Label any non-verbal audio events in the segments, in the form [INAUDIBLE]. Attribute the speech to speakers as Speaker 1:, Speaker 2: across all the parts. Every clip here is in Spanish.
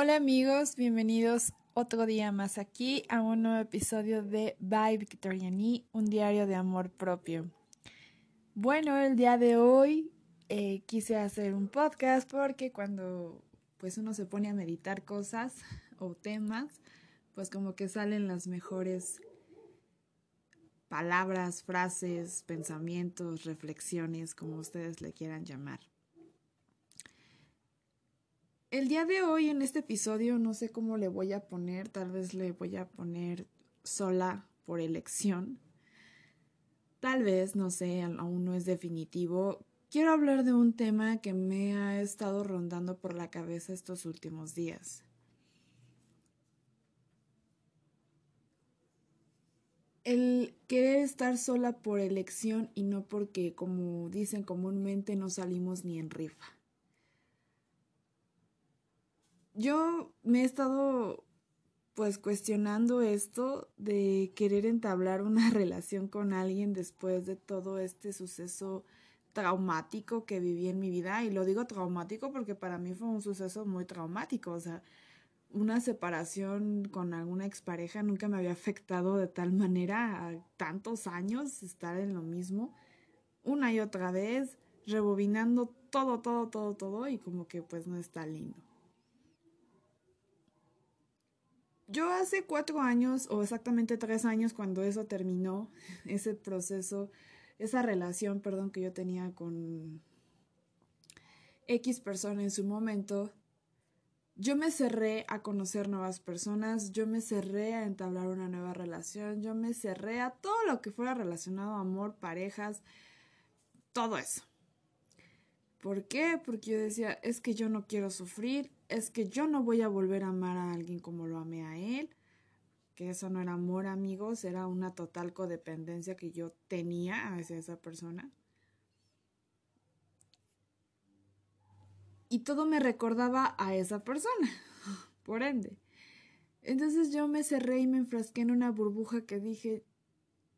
Speaker 1: Hola amigos, bienvenidos otro día más aquí a un nuevo episodio de By Victoriani, un diario de amor propio. Bueno, el día de hoy eh, quise hacer un podcast porque cuando pues uno se pone a meditar cosas [LAUGHS] o temas, pues como que salen las mejores palabras, frases, pensamientos, reflexiones, como ustedes le quieran llamar. El día de hoy en este episodio no sé cómo le voy a poner, tal vez le voy a poner sola por elección. Tal vez, no sé, aún no es definitivo. Quiero hablar de un tema que me ha estado rondando por la cabeza estos últimos días. El querer estar sola por elección y no porque, como dicen comúnmente, no salimos ni en rifa yo me he estado pues cuestionando esto de querer entablar una [LAUGHS] relación con alguien después de todo este suceso traumático que viví en mi vida. Y lo digo traumático porque para mí fue un suceso muy traumático, o sea, una separación con alguna expareja nunca me había afectado de tal manera a tantos años estar en lo mismo. Una y otra vez rebobinando todo, todo, todo, todo y como que pues no está lindo. Yo hace cuatro años, o exactamente tres años, cuando eso terminó, ese proceso, esa relación, perdón, que yo tenía con X persona en su momento, yo me cerré a conocer nuevas personas, yo me cerré a entablar una nueva relación, yo me cerré a todo lo que fuera relacionado a amor, parejas, todo eso. ¿Por qué? Porque yo decía, es que yo no quiero sufrir, es que yo no voy a volver a amar a alguien como lo amé a él, que eso no era amor, amigos, era una total codependencia que yo tenía hacia esa persona. Y todo me recordaba a esa persona, [LAUGHS] por ende. Entonces yo me cerré y me enfrasqué en una burbuja que dije,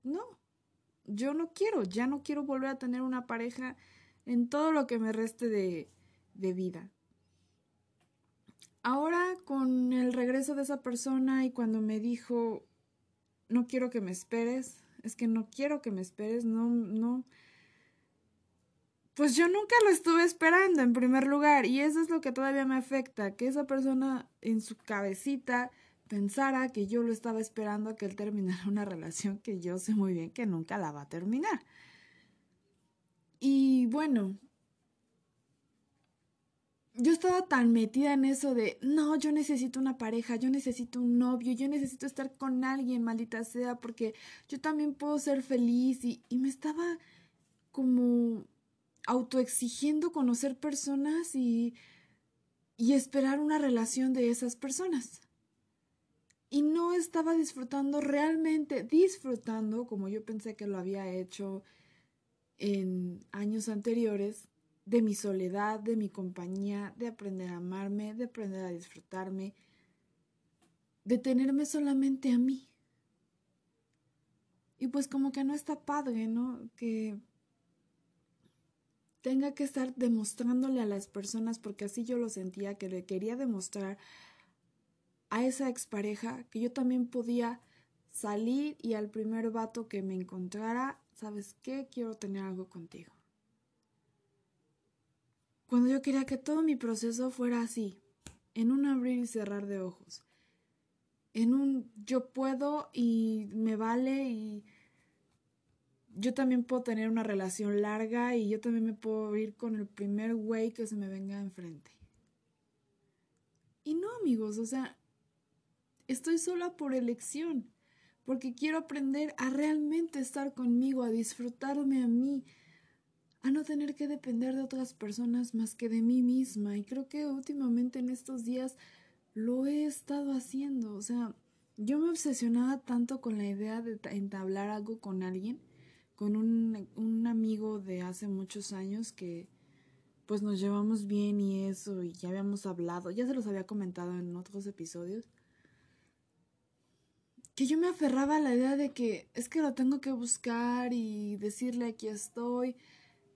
Speaker 1: no, yo no quiero, ya no quiero volver a tener una pareja en todo lo que me reste de, de vida. Ahora con el regreso de esa persona y cuando me dijo, no quiero que me esperes, es que no quiero que me esperes, no, no. Pues yo nunca lo estuve esperando en primer lugar y eso es lo que todavía me afecta, que esa persona en su cabecita pensara que yo lo estaba esperando a que él terminara una relación que yo sé muy bien que nunca la va a terminar. Y bueno, yo estaba tan metida en eso de, no, yo necesito una pareja, yo necesito un novio, yo necesito estar con alguien, maldita sea, porque yo también puedo ser feliz y, y me estaba como autoexigiendo conocer personas y, y esperar una relación de esas personas. Y no estaba disfrutando realmente, disfrutando como yo pensé que lo había hecho en años anteriores, de mi soledad, de mi compañía, de aprender a amarme, de aprender a disfrutarme, de tenerme solamente a mí. Y pues como que no está padre, ¿no? Que tenga que estar demostrándole a las personas, porque así yo lo sentía, que le quería demostrar a esa expareja que yo también podía salir y al primer vato que me encontrara, ¿sabes qué? Quiero tener algo contigo cuando yo quería que todo mi proceso fuera así, en un abrir y cerrar de ojos, en un yo puedo y me vale y yo también puedo tener una relación larga y yo también me puedo ir con el primer güey que se me venga enfrente. Y no, amigos, o sea, estoy sola por elección, porque quiero aprender a realmente estar conmigo, a disfrutarme a mí, a no tener que depender de otras personas más que de mí misma. Y creo que últimamente en estos días lo he estado haciendo. O sea, yo me obsesionaba tanto con la idea de entablar algo con alguien, con un, un amigo de hace muchos años que pues nos llevamos bien y eso, y ya habíamos hablado, ya se los había comentado en otros episodios, que yo me aferraba a la idea de que es que lo tengo que buscar y decirle aquí estoy,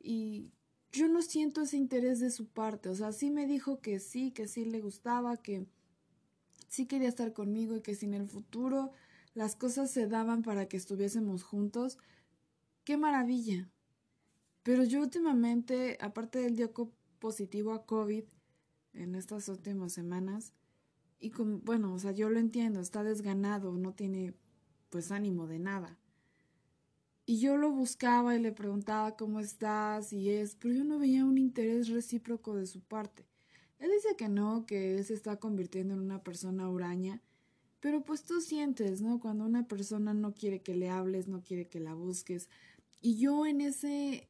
Speaker 1: y yo no siento ese interés de su parte. O sea, sí me dijo que sí, que sí le gustaba, que sí quería estar conmigo y que si en el futuro las cosas se daban para que estuviésemos juntos, qué maravilla. Pero yo últimamente, aparte del dio positivo a COVID en estas últimas semanas, y como, bueno, o sea, yo lo entiendo, está desganado, no tiene pues ánimo de nada. Y yo lo buscaba y le preguntaba cómo estás y es, pero yo no veía un interés recíproco de su parte. Él dice que no, que él se está convirtiendo en una persona huraña, pero pues tú sientes, ¿no? Cuando una persona no quiere que le hables, no quiere que la busques. Y yo en ese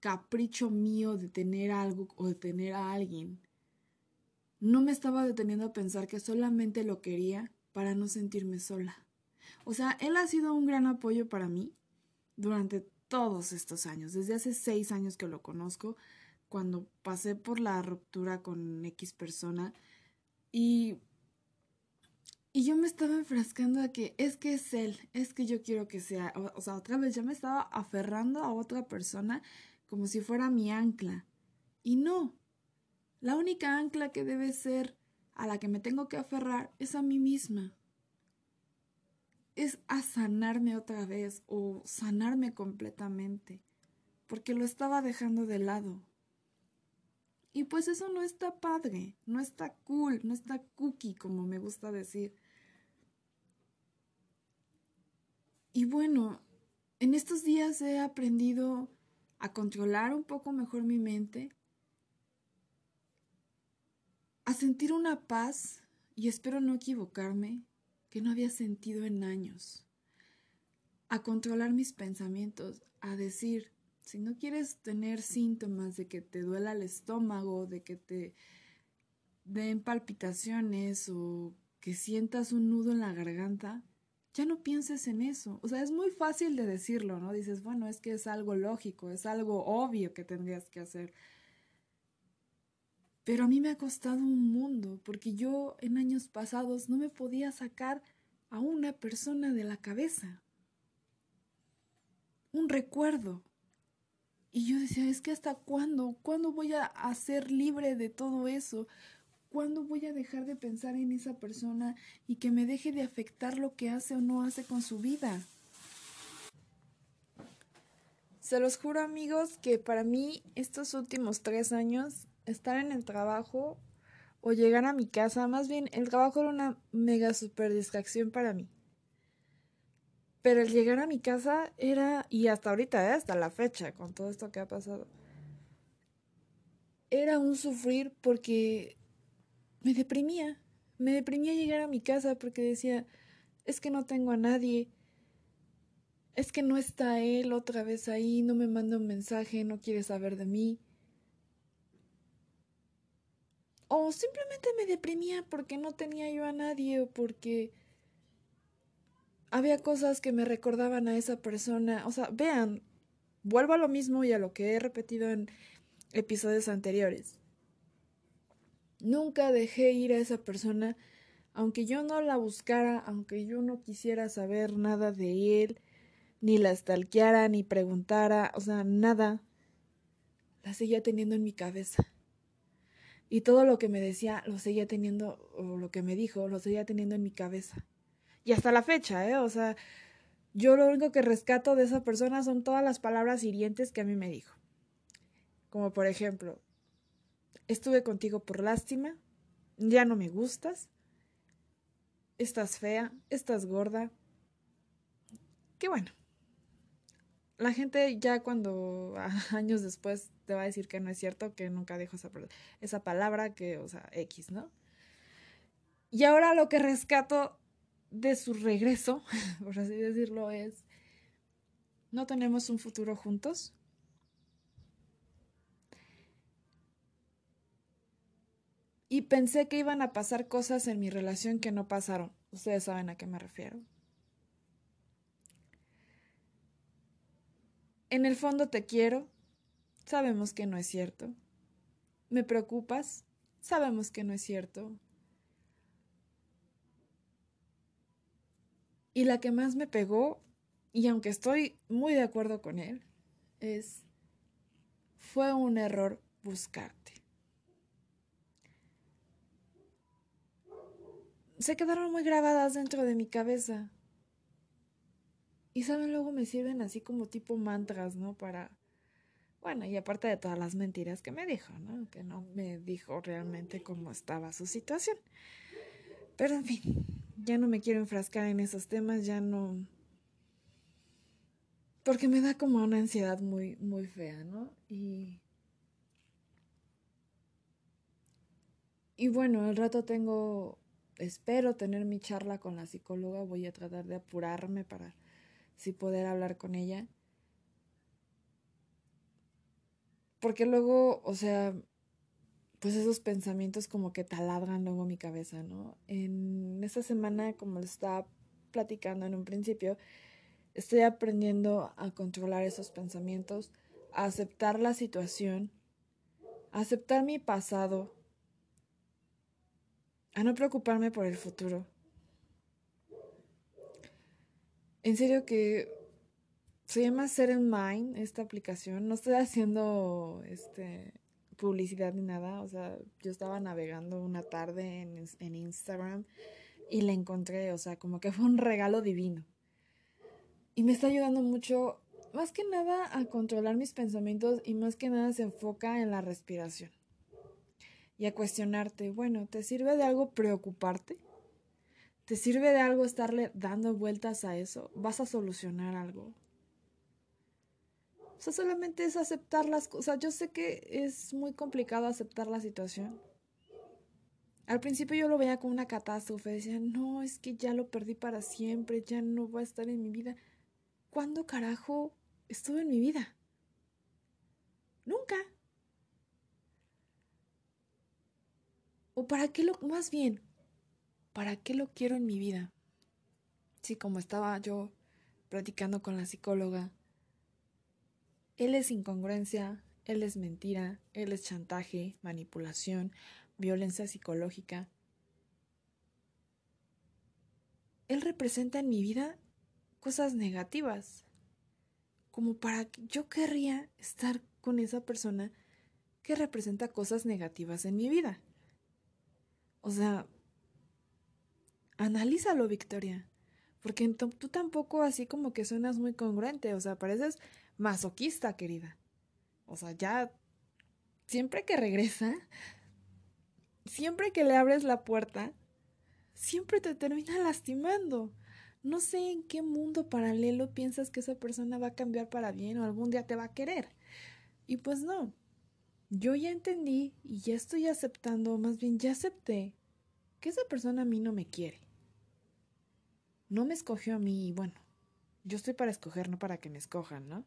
Speaker 1: capricho mío de tener algo o de tener a alguien, no me estaba deteniendo a pensar que solamente lo quería para no sentirme sola. O sea, él ha sido un gran apoyo para mí durante todos estos años, desde hace seis años que lo conozco, cuando pasé por la ruptura con X persona y, y yo me estaba enfrascando a que es que es él, es que yo quiero que sea, o, sea, otra vez ya me estaba aferrando a otra persona como si fuera mi ancla. Y no, la única ancla que debe ser a la que me tengo que aferrar es a mí misma es a sanarme otra vez o sanarme completamente, porque lo estaba dejando de lado. Y pues eso no está padre, no está cool, no está cookie, como me gusta decir. Y bueno, en estos días he aprendido a controlar un poco mejor mi mente, a sentir una paz, y espero no equivocarme, que no había sentido en años, a controlar mis pensamientos, a decir, si no quieres tener síntomas de que te duela el estómago, de que te den palpitaciones o que sientas un nudo en la garganta, ya no pienses en eso. O sea, es muy fácil de decirlo, ¿no? Dices, bueno, es que es algo lógico, es algo obvio que tendrías que hacer. Pero a mí me ha costado un mundo, porque yo en años pasados no me podía sacar a una persona de la cabeza. Un recuerdo. Y yo decía, es que hasta cuándo, cuándo voy a, ser libre de todo eso, cuándo voy a dejar de pensar en esa persona y que me deje de afectar lo que hace o no hace con su vida. Se los juro amigos que para mí estos últimos tres años estar en el trabajo o llegar a mi casa, más bien el trabajo era una mega super distracción para mí. Pero el llegar a mi casa era, y hasta ahorita, ¿eh? hasta la fecha, con todo esto que ha pasado, era un sufrir porque me deprimía. Me deprimía llegar a mi casa porque decía, es que no tengo a nadie, es que no está él otra vez ahí, no me manda un mensaje, no quiere saber de mí. O simplemente me deprimía porque no tenía yo a nadie o porque había cosas que me recordaban a esa persona. O sea, vean, vuelvo a lo mismo y a lo que he repetido en episodios anteriores. Nunca dejé ir a esa persona, aunque yo no la buscara, aunque yo no quisiera saber nada de él, ni la stalkeara, ni preguntara, o sea, nada. La seguía teniendo en mi cabeza. Y todo lo que me decía lo seguía teniendo, o lo que me dijo, lo seguía teniendo en mi cabeza. Y hasta la fecha, ¿eh? O sea, yo lo único que rescato de esa persona son todas las palabras hirientes que a mí me dijo. Como por ejemplo, estuve contigo por lástima, ya no me gustas, estás fea, estás gorda. Qué bueno. La gente ya cuando [LAUGHS] años después te va a decir que no es cierto, que nunca dijo esa, esa palabra, que, o sea, X, ¿no? Y ahora lo que rescato de su regreso, [LAUGHS] por así decirlo, es, no tenemos un futuro juntos. Y pensé que iban a pasar cosas en mi relación que no pasaron. Ustedes saben a qué me refiero. En el fondo te quiero, Sabemos que no es cierto. ¿Me preocupas? Sabemos que no es cierto. Y la que más me pegó, y aunque estoy muy de acuerdo con él, es, fue un error buscarte. se quedaron muy grabadas dentro de mi cabeza. Y saben, luego me sirven así como tipo mantras, ¿no? Para... Bueno, y aparte de todas las mentiras que me dijo, ¿no? Que no me dijo realmente cómo estaba su situación. Pero en fin, ya no me quiero enfrascar en esos temas, ya no... Porque me da como una ansiedad muy, muy fea, ¿no? Y... Y bueno, al rato tengo, espero tener mi charla con la psicóloga, voy a tratar de apurarme para si poder hablar con ella. Porque luego, o sea, pues esos pensamientos como que taladran luego mi cabeza, ¿no? En esta semana, como les estaba platicando en un principio, estoy aprendiendo a controlar esos pensamientos, a aceptar la situación, a aceptar mi pasado, a no preocuparme por el futuro. En serio que se llama Set in Mind esta aplicación. No estoy haciendo este publicidad ni nada. O sea, yo estaba navegando una tarde en, en Instagram y la encontré. O sea, como que fue un regalo divino. Y me está ayudando mucho, más que nada, a controlar mis pensamientos y más que nada se enfoca en la respiración. Y a cuestionarte, bueno, ¿te sirve de algo preocuparte? ¿Te sirve de algo estarle dando vueltas a eso? ¿Vas a solucionar algo? O sea, solamente es aceptar las cosas. Yo sé que es muy complicado aceptar la situación. Al principio yo lo veía como una catástrofe. Decía, no, es que ya lo perdí para siempre, ya no va a estar en mi vida. ¿Cuándo carajo estuvo en mi vida? Nunca. ¿O para qué lo, más bien, ¿para qué lo quiero en mi vida? Sí, como estaba yo platicando con la psicóloga, él es incongruencia, él es mentira, él es chantaje, manipulación, violencia psicológica. Él representa en mi vida cosas negativas, como para que yo querría estar con esa persona que representa cosas negativas en mi vida. O sea, analízalo, Victoria. Porque tú tampoco así como que suenas muy congruente, o sea, pareces masoquista, querida. O sea, ya siempre que regresa, siempre que le abres la puerta, siempre te termina lastimando. No sé en qué mundo paralelo piensas que esa persona va a cambiar para bien o algún día te va a querer. Y pues no. Yo ya entendí y ya estoy aceptando, más bien ya acepté que esa persona a mí no me quiere no me escogió a mí y bueno, yo estoy para escoger, no para que me escojan, ¿no?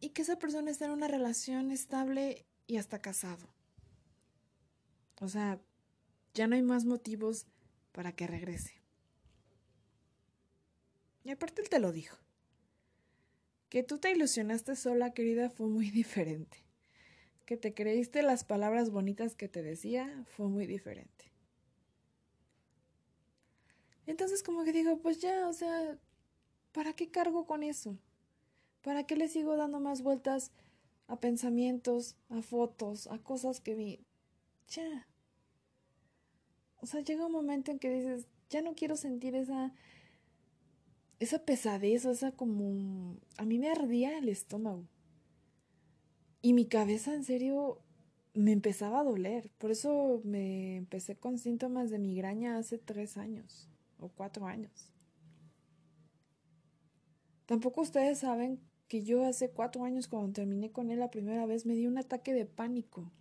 Speaker 1: Y que esa persona esté en una relación estable y hasta casado. O sea, ya no hay más motivos para que regrese. Y aparte él te lo dijo. Que tú te ilusionaste sola, querida, fue muy [LAUGHS] diferente. Que te creíste las palabras bonitas que te decía, fue muy diferente. Entonces como que digo, pues ya, o sea, ¿para qué cargo con eso? ¿Para qué le sigo dando más vueltas a pensamientos, a fotos, a cosas que vi? Ya. O sea, llega un momento en que dices, ya no quiero sentir esa esa pesadez, esa como a mí me ardía el estómago. Y mi cabeza en serio me empezaba a doler. Por eso me empecé con síntomas de migraña hace tres años cuatro años. Tampoco ustedes saben que yo hace cuatro años cuando terminé con él la primera vez me di un ataque de pánico.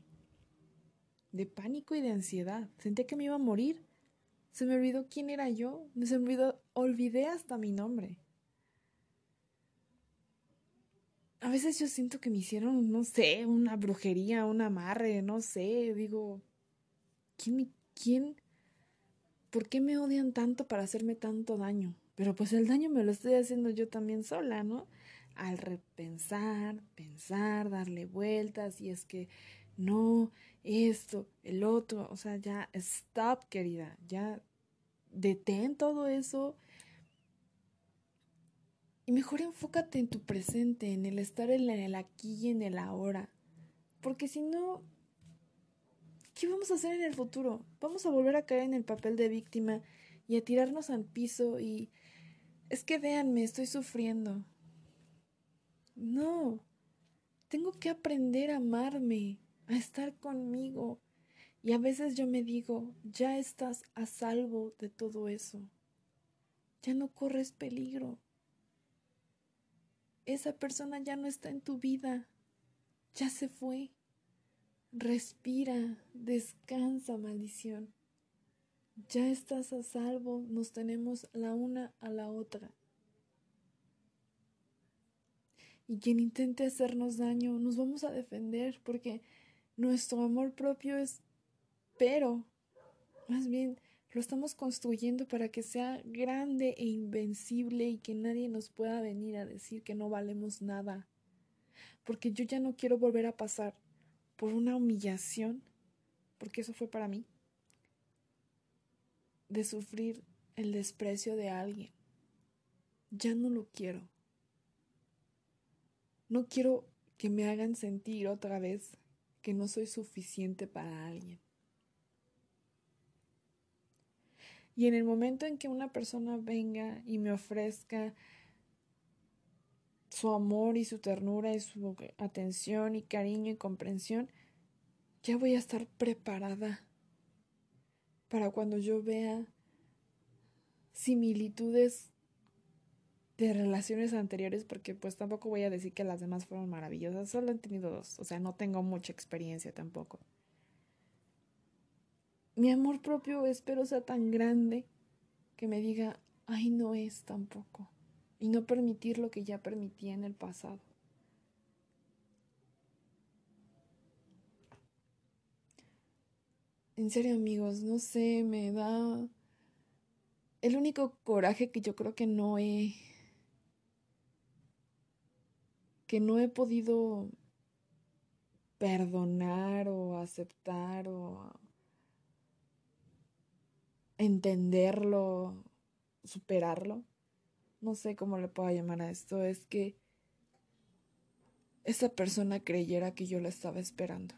Speaker 1: De pánico y de ansiedad. Sentí que me iba a morir. Se me olvidó quién era yo. Se me olvidó, olvidé hasta mi nombre. A veces yo siento que me hicieron, no sé, una brujería, un amarre, no sé. Digo, ¿quién, quién ¿por qué me odian tanto para hacerme tanto daño? Pero pues el daño me lo estoy haciendo yo también sola, ¿no? Al repensar, pensar, darle vueltas y es que no, esto, el otro, o sea, ya, stop, querida, ya detén todo eso y mejor enfócate en tu presente, en el estar en el aquí y en el ahora, porque si no, ¿Qué vamos a hacer en el futuro? Vamos a volver a caer en el papel de víctima y a tirarnos al piso y... Es que véanme, estoy sufriendo. No, tengo que aprender a amarme, a estar conmigo. Y a veces yo me digo, ya estás a salvo de todo eso. Ya no corres peligro. Esa persona ya no está en tu vida. Ya se fue. Respira, descansa, maldición. Ya estás a salvo, nos tenemos la una a la otra. Y quien intente hacernos daño, nos vamos a defender porque nuestro amor propio es pero, más bien, lo estamos construyendo para que sea grande e invencible y que nadie nos pueda venir a decir que no valemos nada. Porque yo ya no quiero volver a pasar por una humillación, porque eso fue para mí, de sufrir el desprecio de alguien. Ya no lo quiero. No quiero que me hagan sentir otra vez que no soy suficiente para alguien. Y en el momento en que una persona venga y me ofrezca su amor y su ternura y su atención y cariño y comprensión, ya voy a estar preparada para cuando yo vea similitudes de relaciones anteriores, porque pues tampoco voy a decir que las demás fueron maravillosas, solo he tenido dos, o sea, no tengo mucha experiencia tampoco. Mi amor propio espero sea tan grande que me diga, ay, no es tampoco y no permitir lo que ya permití en el pasado. En serio amigos, no sé, me da... El único coraje que yo creo que no he... que no he podido perdonar o aceptar o entenderlo, superarlo no sé cómo le puedo llamar a esto, es que esa persona creyera que yo la estaba esperando.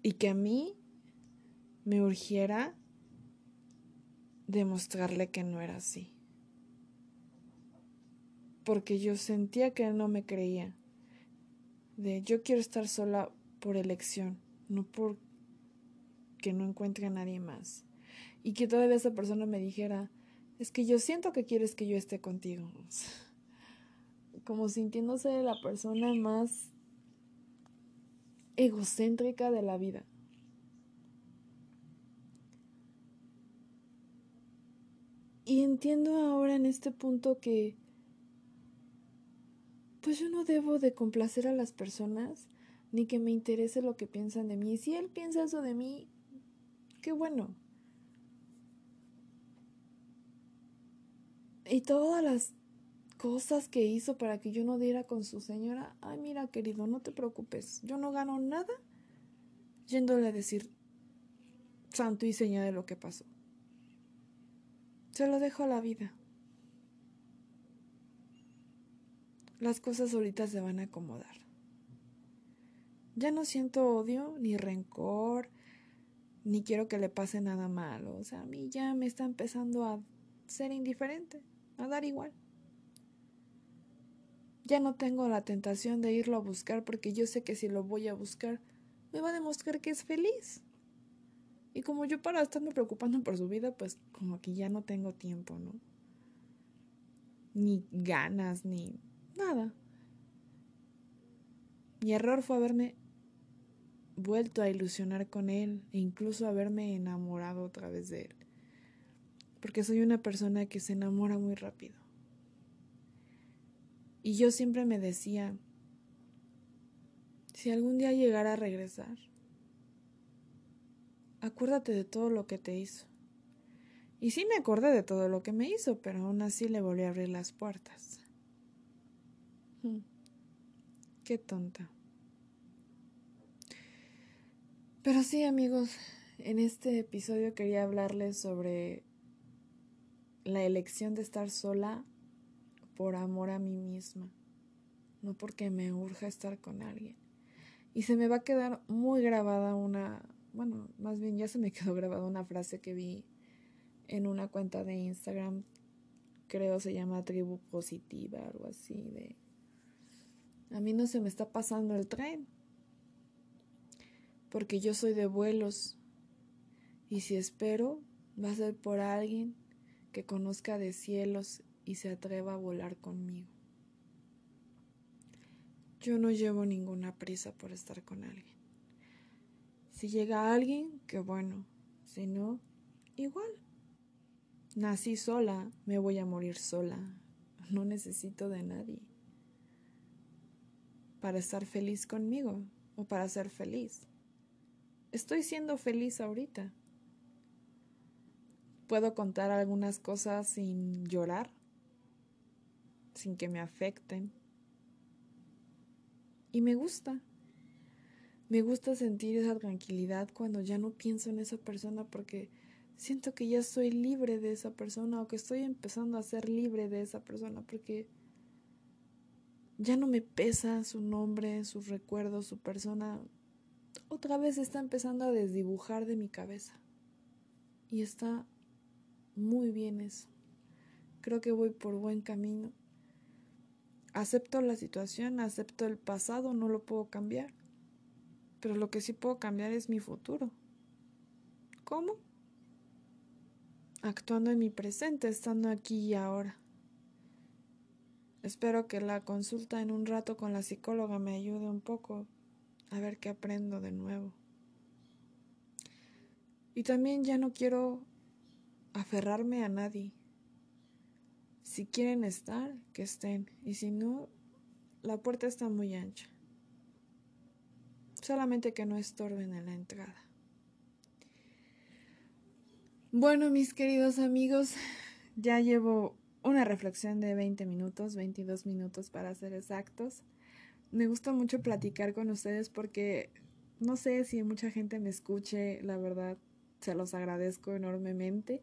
Speaker 1: Y que a mí me urgiera demostrarle que no era así. Porque yo sentía que él no me creía. De yo quiero estar sola por elección, no por que no encuentre a nadie más y que todavía esa persona me dijera, es que yo siento que quieres que yo esté contigo. [LAUGHS] Como sintiéndose la persona más egocéntrica de la vida. Y entiendo ahora en este punto que pues yo no debo de complacer a las personas ni que me interese lo que piensan de mí. Si él piensa eso de mí, qué bueno. Y todas las cosas que hizo para que yo no diera con su señora, ay mira querido, no te preocupes, yo no gano nada yéndole a decir santo y seña de lo que pasó. Se lo dejo a la vida. Las cosas ahorita se van a acomodar. Ya no siento odio, ni rencor, ni quiero que le pase nada malo. O sea, a mí ya me está empezando a ser indiferente a dar igual. Ya no tengo la tentación de irlo a buscar porque yo sé que si lo voy a buscar me va a demostrar que es feliz. Y como yo para estarme preocupando por su vida, pues como que ya no tengo tiempo, ¿no? Ni ganas, ni nada. Mi error fue haberme vuelto a ilusionar con él e incluso haberme enamorado otra vez de él porque soy una persona que se enamora muy rápido. Y yo siempre me decía, si algún día llegara a regresar, acuérdate de todo lo que te hizo. Y sí me acordé de todo lo que me hizo, pero aún así le volví a abrir las puertas. Hmm. Qué tonta. Pero sí, amigos, en este episodio quería hablarles sobre la elección de estar sola por amor a mí misma, no porque me urja estar con alguien. Y se me va a quedar muy grabada una, bueno, más bien ya se me [LAUGHS] quedó grabada una frase que vi en una cuenta de Instagram, creo se llama Tribu Positiva, algo así, de... A mí no se me está pasando el tren, porque yo soy de vuelos, y si espero, va a ser por alguien que conozca de cielos y se atreva a volar conmigo. Yo no llevo ninguna prisa por estar con alguien. Si llega alguien, qué bueno. Si no, igual. Nací sola, me voy a morir sola. No necesito de nadie. Para estar feliz conmigo o para ser feliz. Estoy siendo feliz ahorita. Puedo contar algunas cosas sin llorar, sin que me afecten. Y me gusta. Me gusta sentir esa tranquilidad cuando ya no pienso en esa persona porque siento que ya soy libre de esa persona o que estoy empezando a ser libre de esa persona porque ya no me pesa su nombre, sus recuerdos, su persona. Otra vez está empezando a desdibujar de mi cabeza. Y está muy bien eso. Creo que voy por buen camino. Acepto la situación, acepto el pasado, no lo puedo cambiar. Pero lo que sí puedo cambiar es mi futuro. ¿Cómo? Actuando en mi presente, estando aquí y ahora. Espero que la consulta en un rato con la psicóloga me ayude un poco a ver qué aprendo de nuevo. Y también ya no quiero aferrarme a nadie. Si quieren estar, que estén. Y si no, la puerta está muy ancha. Solamente que no estorben en la entrada. Bueno, mis queridos amigos, ya llevo una reflexión de 20 minutos, 22 minutos para ser exactos. Me gusta mucho platicar con ustedes porque no sé si mucha gente me escuche, la verdad, se los agradezco enormemente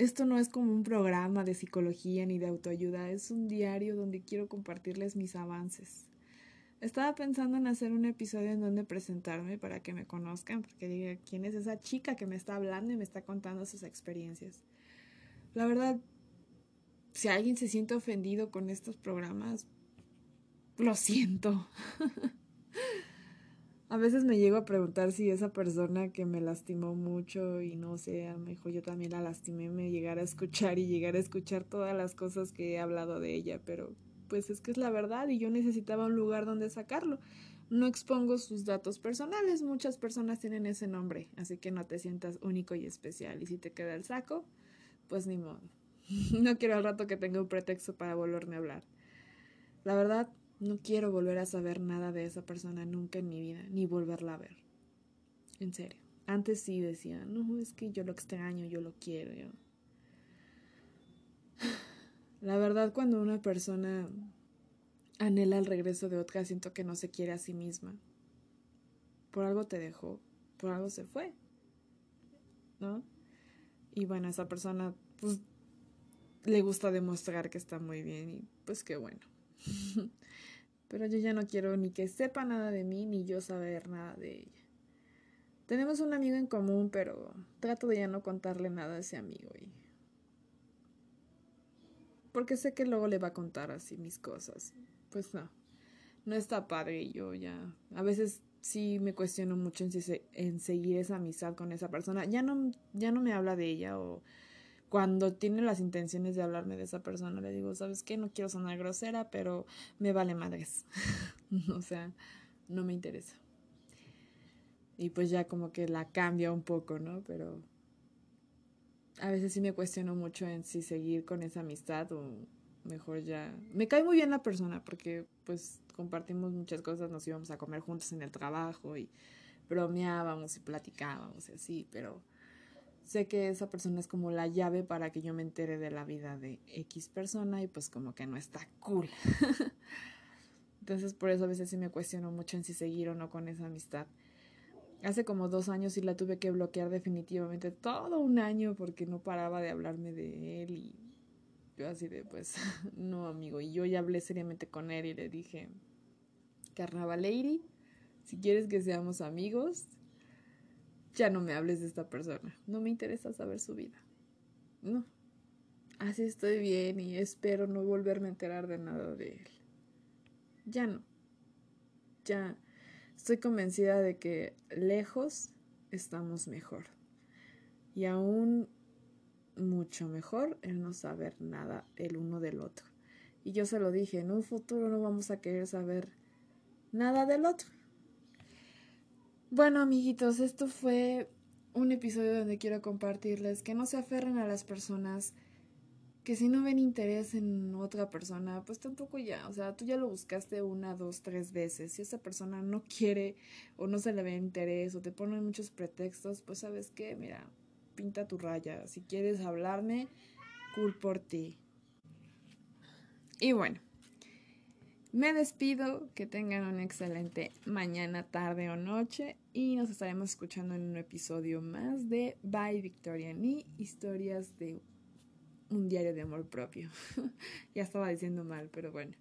Speaker 1: esto no es como un programa de psicología ni de autoayuda, es un diario donde quiero compartirles mis avances. Estaba pensando en hacer un episodio en donde presentarme para que me conozcan, porque diga quién es esa chica que me está hablando y me está contando sus experiencias. La verdad, si alguien se siente ofendido con estos programas, lo siento. [LAUGHS] A veces me llego a preguntar si esa persona que me lastimó mucho y no sé, a lo mejor yo también la lastimé, me llegara a escuchar y llegara a escuchar todas las cosas que he hablado de ella, pero pues es que es la verdad y yo necesitaba un lugar donde sacarlo. No expongo sus datos personales, muchas personas tienen ese nombre, así que no te sientas único y especial. Y si te queda el saco, pues ni modo. [LAUGHS] No quiero al rato que tenga un pretexto para volverme a hablar. La verdad, no quiero volver a saber nada de esa persona nunca en mi vida, ni volverla a ver. En serio. Antes sí decía, no, es que yo lo extraño, yo lo quiero. [SIGHS] La verdad, cuando una persona anhela el regreso de otra, siento que no se quiere a sí misma. Por algo te dejó, por algo se fue. ¿No? Y bueno, esa persona, pues, le gusta demostrar que está muy bien y pues qué bueno. [LAUGHS] pero yo ya no quiero ni que sepa nada de mí ni yo saber nada de ella. Tenemos un amigo en común, pero trato de ya no contarle nada a ese amigo y porque sé que luego le va a contar así mis cosas. Pues no. No está padre y yo ya a veces sí me cuestiono mucho en, en seguir esa amistad con esa persona. Ya no ya no me habla de ella o cuando tiene las intenciones de hablarme de esa persona, le digo, ¿sabes qué? No quiero sonar grosera, pero me vale madres. [LAUGHS] o sea, no me interesa. Y pues ya como que la cambia un poco, ¿no? Pero a veces sí me cuestiono mucho en si seguir con esa amistad o mejor ya... Me cae muy bien la persona porque pues compartimos muchas cosas, nos íbamos a comer juntos en el trabajo y bromeábamos y platicábamos y así, pero sé que esa persona es como la llave para que yo me entere de la vida de X persona y pues como que no está cool. [LAUGHS] Entonces por eso a veces sí me cuestiono mucho en si seguir o no con esa amistad. Hace como dos años sí la tuve que bloquear definitivamente todo un año porque no paraba de hablarme de él y yo así de pues [LAUGHS] no amigo y yo ya hablé seriamente con él y le dije Carnavaleiri, si quieres que seamos amigos, ya no me hables de esta persona. No me interesa saber su vida. No. Así estoy bien y espero no volverme a enterar de nada de él. Ya no. Ya estoy convencida de que lejos estamos mejor. Y aún mucho mejor el no saber nada el uno del otro. Y yo se lo dije, en un futuro no vamos a querer saber nada del otro. Bueno, amiguitos, esto fue un episodio donde quiero compartirles que no se aferren a las personas, que si no ven interés en otra persona, pues tampoco ya, o sea, tú ya lo buscaste una, dos, tres veces. Si esa persona no quiere o no se le ve interés o te ponen muchos pretextos, pues sabes qué, mira, pinta tu raya. Si quieres hablarme, cool por ti. Y bueno, me despido, que tengan una excelente mañana, tarde o noche y nos estaremos escuchando en un episodio más de Bye Victoria ni historias de un diario de amor propio. [LAUGHS] ya estaba diciendo mal, pero bueno.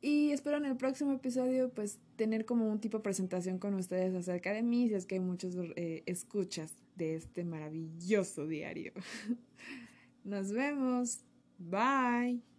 Speaker 1: Y espero en el próximo episodio pues tener como un tipo de presentación con ustedes acerca de mí, si es que hay muchos eh, escuchas de este maravilloso diario. [LAUGHS] Nos vemos. Bye.